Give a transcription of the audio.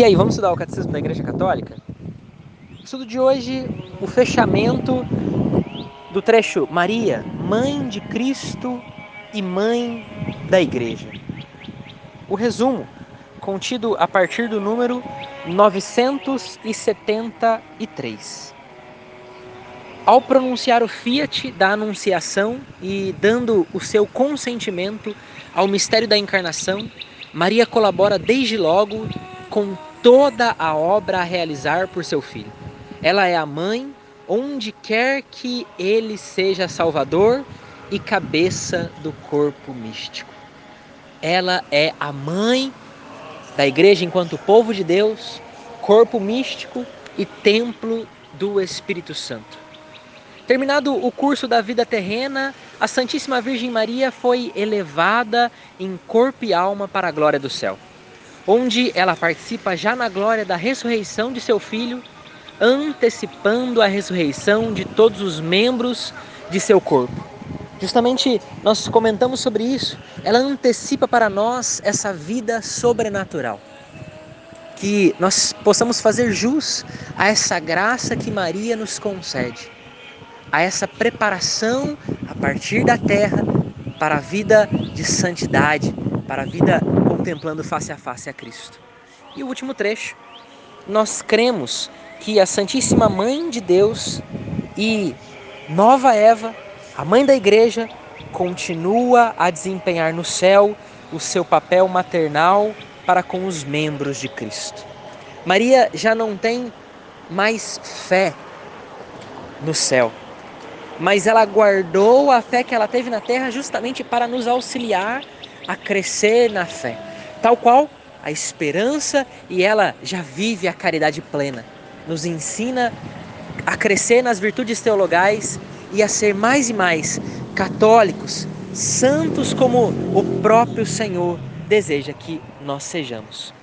E aí, vamos estudar o Catecismo da Igreja Católica? Estudo de hoje, o fechamento do trecho Maria, Mãe de Cristo e Mãe da Igreja. O resumo, contido a partir do número 973. Ao pronunciar o fiat da Anunciação e dando o seu consentimento ao mistério da encarnação, Maria colabora desde logo com toda a obra a realizar por seu filho. Ela é a mãe onde quer que ele seja salvador e cabeça do corpo místico. Ela é a mãe da igreja enquanto povo de Deus, corpo místico e templo do Espírito Santo. Terminado o curso da vida terrena, a Santíssima Virgem Maria foi elevada em corpo e alma para a glória do céu onde ela participa já na glória da ressurreição de seu filho, antecipando a ressurreição de todos os membros de seu corpo. Justamente nós comentamos sobre isso. Ela antecipa para nós essa vida sobrenatural. Que nós possamos fazer jus a essa graça que Maria nos concede, a essa preparação a partir da terra para a vida de santidade, para a vida contemplando face a face a Cristo. E o último trecho, nós cremos que a Santíssima Mãe de Deus e Nova Eva, a mãe da igreja, continua a desempenhar no céu o seu papel maternal para com os membros de Cristo. Maria já não tem mais fé no céu, mas ela guardou a fé que ela teve na terra justamente para nos auxiliar a crescer na fé tal qual a esperança e ela já vive a caridade plena. Nos ensina a crescer nas virtudes teologais e a ser mais e mais católicos, santos como o próprio Senhor deseja que nós sejamos.